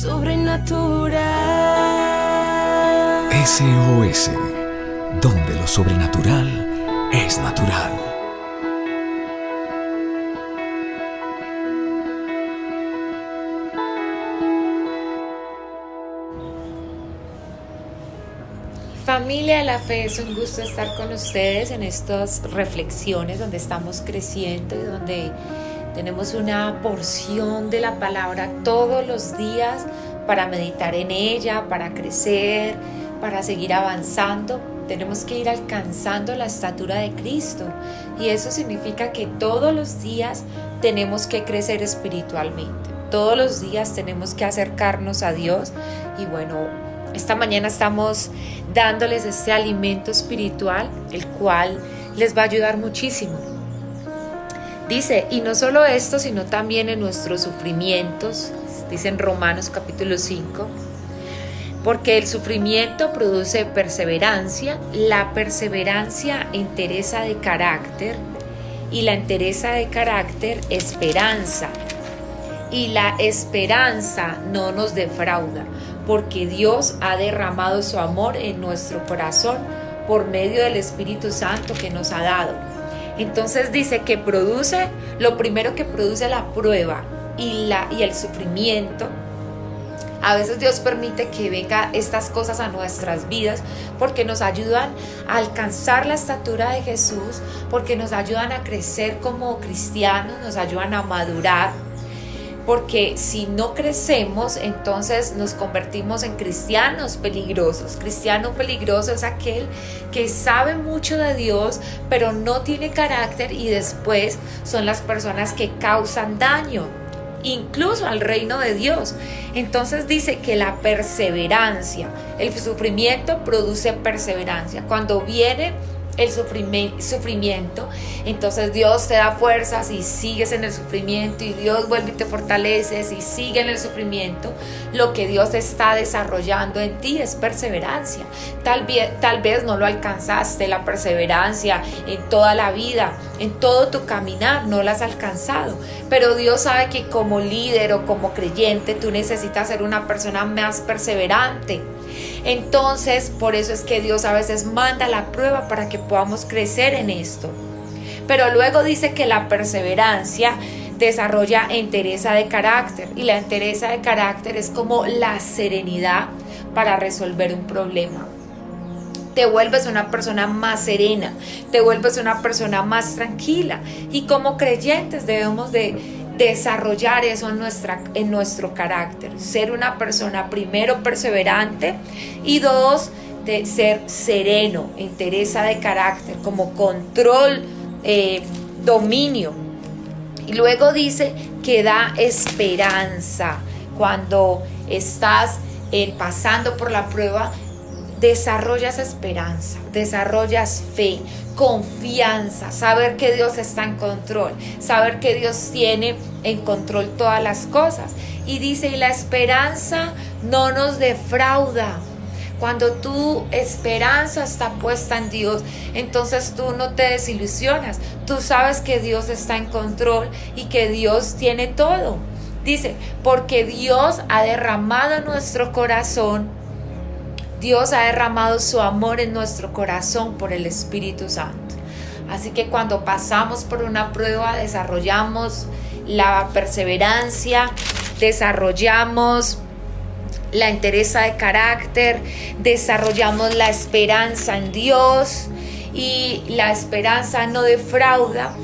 sobrenatural. SOS, donde lo sobrenatural es natural. Familia de la Fe, es un gusto estar con ustedes en estas reflexiones donde estamos creciendo y donde tenemos una porción de la palabra todos los días para meditar en ella, para crecer, para seguir avanzando. Tenemos que ir alcanzando la estatura de Cristo y eso significa que todos los días tenemos que crecer espiritualmente. Todos los días tenemos que acercarnos a Dios y bueno, esta mañana estamos dándoles este alimento espiritual, el cual les va a ayudar muchísimo. Dice, y no solo esto, sino también en nuestros sufrimientos, dice en Romanos capítulo 5, porque el sufrimiento produce perseverancia, la perseverancia entereza de carácter y la entereza de carácter esperanza. Y la esperanza no nos defrauda, porque Dios ha derramado su amor en nuestro corazón por medio del Espíritu Santo que nos ha dado. Entonces dice que produce, lo primero que produce la prueba y, la, y el sufrimiento. A veces Dios permite que vengan estas cosas a nuestras vidas porque nos ayudan a alcanzar la estatura de Jesús, porque nos ayudan a crecer como cristianos, nos ayudan a madurar, porque si no crecemos, entonces nos convertimos en cristianos peligrosos. Cristiano peligroso es aquel que sabe mucho de Dios, pero no tiene carácter y después son las personas que causan daño incluso al reino de Dios. Entonces dice que la perseverancia, el sufrimiento produce perseverancia. Cuando viene el sufrimiento, entonces Dios te da fuerzas y sigues en el sufrimiento y Dios vuelve y te fortaleces y sigue en el sufrimiento, lo que Dios está desarrollando en ti es perseverancia. Tal vez, tal vez no lo alcanzaste, la perseverancia en toda la vida, en todo tu caminar, no la has alcanzado, pero Dios sabe que como líder o como creyente tú necesitas ser una persona más perseverante entonces, por eso es que Dios a veces manda la prueba para que podamos crecer en esto. Pero luego dice que la perseverancia desarrolla entereza de carácter y la entereza de carácter es como la serenidad para resolver un problema. Te vuelves una persona más serena, te vuelves una persona más tranquila y como creyentes debemos de desarrollar eso en, nuestra, en nuestro carácter. Ser una persona primero perseverante y dos, de ser sereno, entereza de carácter, como control, eh, dominio. Y luego dice que da esperanza. Cuando estás eh, pasando por la prueba, desarrollas esperanza, desarrollas fe, confianza, saber que Dios está en control, saber que Dios tiene en control todas las cosas. Y dice, y la esperanza no nos defrauda. Cuando tu esperanza está puesta en Dios, entonces tú no te desilusionas. Tú sabes que Dios está en control y que Dios tiene todo. Dice, porque Dios ha derramado en nuestro corazón Dios ha derramado su amor en nuestro corazón por el Espíritu Santo. Así que cuando pasamos por una prueba, desarrollamos la perseverancia, desarrollamos la entereza de carácter, desarrollamos la esperanza en Dios y la esperanza no defrauda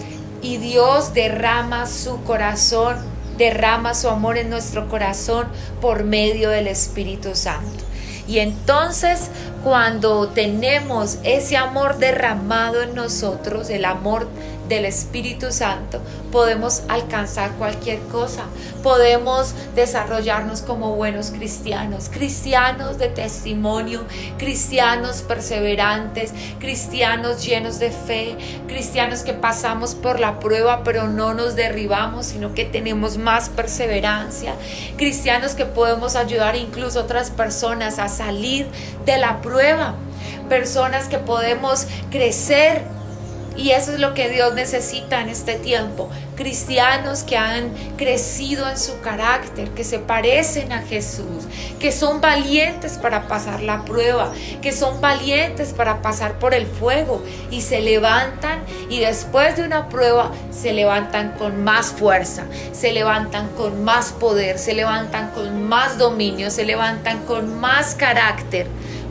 y Dios derrama su corazón, derrama su amor en nuestro corazón por medio del Espíritu Santo. Y entonces cuando tenemos ese amor derramado en nosotros, el amor del Espíritu Santo, podemos alcanzar cualquier cosa, podemos desarrollarnos como buenos cristianos, cristianos de testimonio, cristianos perseverantes, cristianos llenos de fe, cristianos que pasamos por la prueba pero no nos derribamos, sino que tenemos más perseverancia, cristianos que podemos ayudar incluso a otras personas a salir de la prueba, personas que podemos crecer Y eso es lo que Dios necesita en este tiempo. Cristianos que han crecido en su carácter, que se parecen a Jesús, que son valientes para pasar la prueba, que son valientes para pasar por el fuego y se levantan y después de una prueba se levantan con más fuerza, se levantan con más poder, se levantan con más dominio, se levantan con más carácter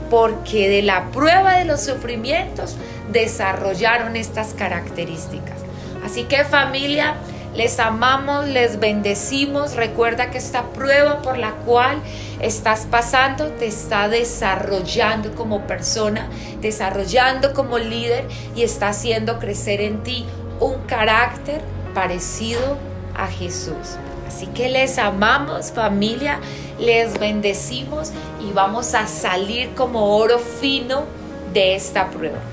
porque de la prueba de los sufrimientos desarrollaron estas características. Así que familia, les amamos, les bendecimos. Recuerda que esta prueba por la cual estás pasando te está desarrollando como persona, desarrollando como líder y está haciendo crecer en ti un carácter parecido a Jesús. Así que les amamos familia, les bendecimos y vamos a salir como oro fino de esta prueba.